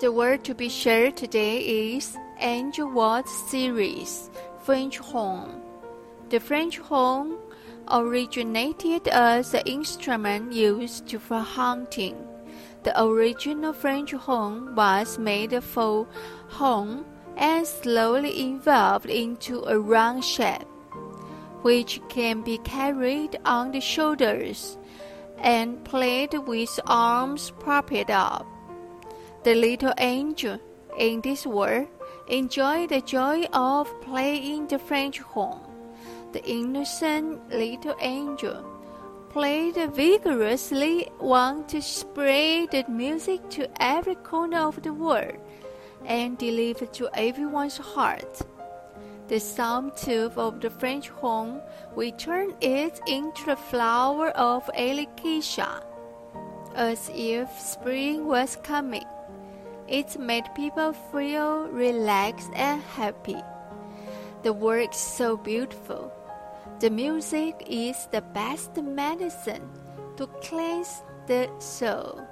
The word to be shared today is Angel Watts series French horn. The French horn originated as an instrument used for hunting. The original French horn was made for horn and slowly evolved into a round shape, which can be carried on the shoulders and played with arms propped up. The little angel in this world enjoyed the joy of playing the French horn. The innocent little angel played vigorously, want to spread the music to every corner of the world and deliver to everyone's heart. The sound tube of the French horn will turn it into the flower of alocasia, as if spring was coming. It made people feel relaxed and happy. The work is so beautiful. The music is the best medicine to cleanse the soul.